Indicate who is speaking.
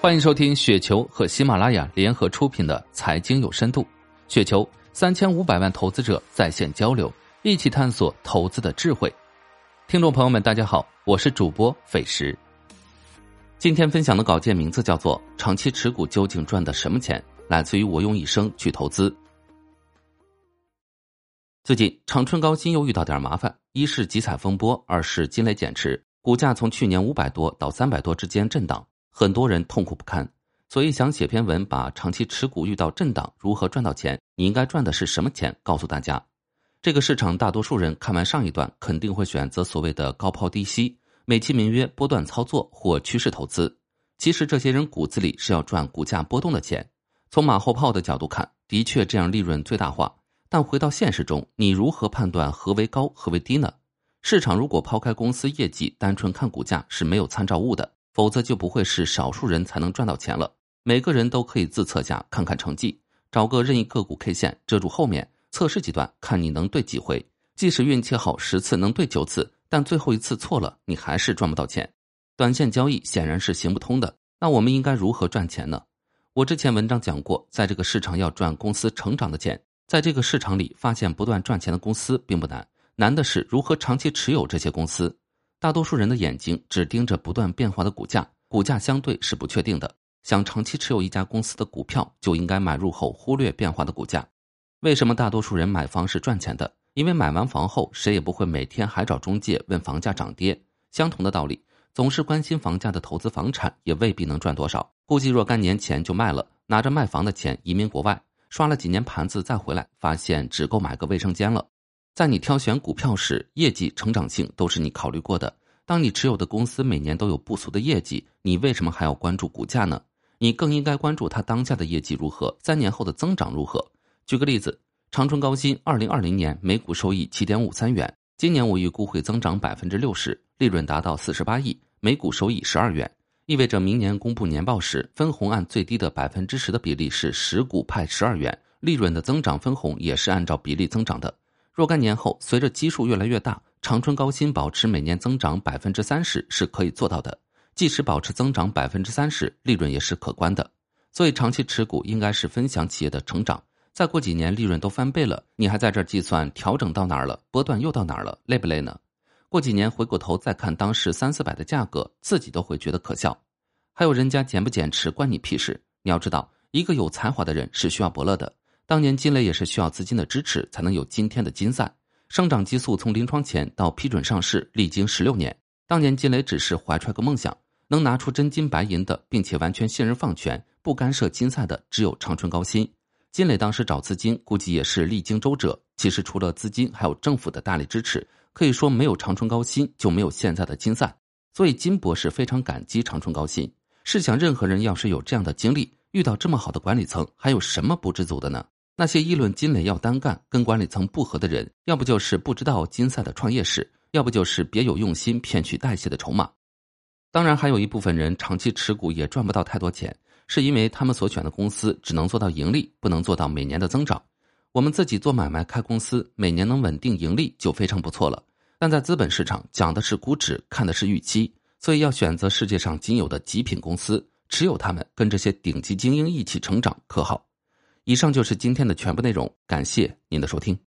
Speaker 1: 欢迎收听雪球和喜马拉雅联合出品的《财经有深度》，雪球三千五百万投资者在线交流，一起探索投资的智慧。听众朋友们，大家好，我是主播费时。今天分享的稿件名字叫做《长期持股究竟赚的什么钱》，来自于我用一生去投资。最近长春高新又遇到点麻烦，一是集采风波，二是金雷减持，股价从去年五百多到三百多之间震荡。很多人痛苦不堪，所以想写篇文，把长期持股遇到震荡如何赚到钱，你应该赚的是什么钱，告诉大家。这个市场大多数人看完上一段，肯定会选择所谓的高抛低吸，美其名曰波段操作或趋势投资。其实这些人骨子里是要赚股价波动的钱。从马后炮的角度看，的确这样利润最大化。但回到现实中，你如何判断何为高，何为低呢？市场如果抛开公司业绩，单纯看股价是没有参照物的。否则就不会是少数人才能赚到钱了。每个人都可以自测下，看看成绩，找个任意个股 K 线遮住后面，测试几段，看你能对几回。即使运气好十次能对九次，但最后一次错了，你还是赚不到钱。短线交易显然是行不通的。那我们应该如何赚钱呢？我之前文章讲过，在这个市场要赚公司成长的钱，在这个市场里发现不断赚钱的公司并不难，难的是如何长期持有这些公司。大多数人的眼睛只盯着不断变化的股价，股价相对是不确定的。想长期持有一家公司的股票，就应该买入后忽略变化的股价。为什么大多数人买房是赚钱的？因为买完房后，谁也不会每天还找中介问房价涨跌。相同的道理，总是关心房价的投资房产，也未必能赚多少。估计若干年前就卖了，拿着卖房的钱移民国外，刷了几年盘子再回来，发现只够买个卫生间了。在你挑选股票时，业绩、成长性都是你考虑过的。当你持有的公司每年都有不俗的业绩，你为什么还要关注股价呢？你更应该关注它当下的业绩如何，三年后的增长如何。举个例子，长春高新二零二零年每股收益七点五三元，今年我预估会增长百分之六十，利润达到四十八亿，每股收益十二元，意味着明年公布年报时，分红按最低的百分之十的比例是十股派十二元，利润的增长分红也是按照比例增长的。若干年后，随着基数越来越大，长春高新保持每年增长百分之三十是可以做到的。即使保持增长百分之三十，利润也是可观的。所以，长期持股应该是分享企业的成长。再过几年，利润都翻倍了，你还在这计算调整到哪儿了，波段又到哪儿了，累不累呢？过几年回过头再看当时三四百的价格，自己都会觉得可笑。还有人家减不减持，关你屁事！你要知道，一个有才华的人是需要伯乐的。当年金雷也是需要资金的支持才能有今天的金赛，生长激素从临床前到批准上市历经十六年。当年金雷只是怀揣个梦想，能拿出真金白银的，并且完全信任放权，不干涉金赛的只有长春高新。金磊当时找资金，估计也是历经周折。其实除了资金，还有政府的大力支持，可以说没有长春高新就没有现在的金赛。所以金博士非常感激长春高新。试想，任何人要是有这样的经历，遇到这么好的管理层，还有什么不知足的呢？那些议论金磊要单干、跟管理层不合的人，要不就是不知道金赛的创业史，要不就是别有用心骗取代谢的筹码。当然，还有一部分人长期持股也赚不到太多钱，是因为他们所选的公司只能做到盈利，不能做到每年的增长。我们自己做买卖开公司，每年能稳定盈利就非常不错了。但在资本市场讲的是估值，看的是预期，所以要选择世界上仅有的极品公司，持有他们，跟这些顶级精英一起成长，可好？以上就是今天的全部内容，感谢您的收听。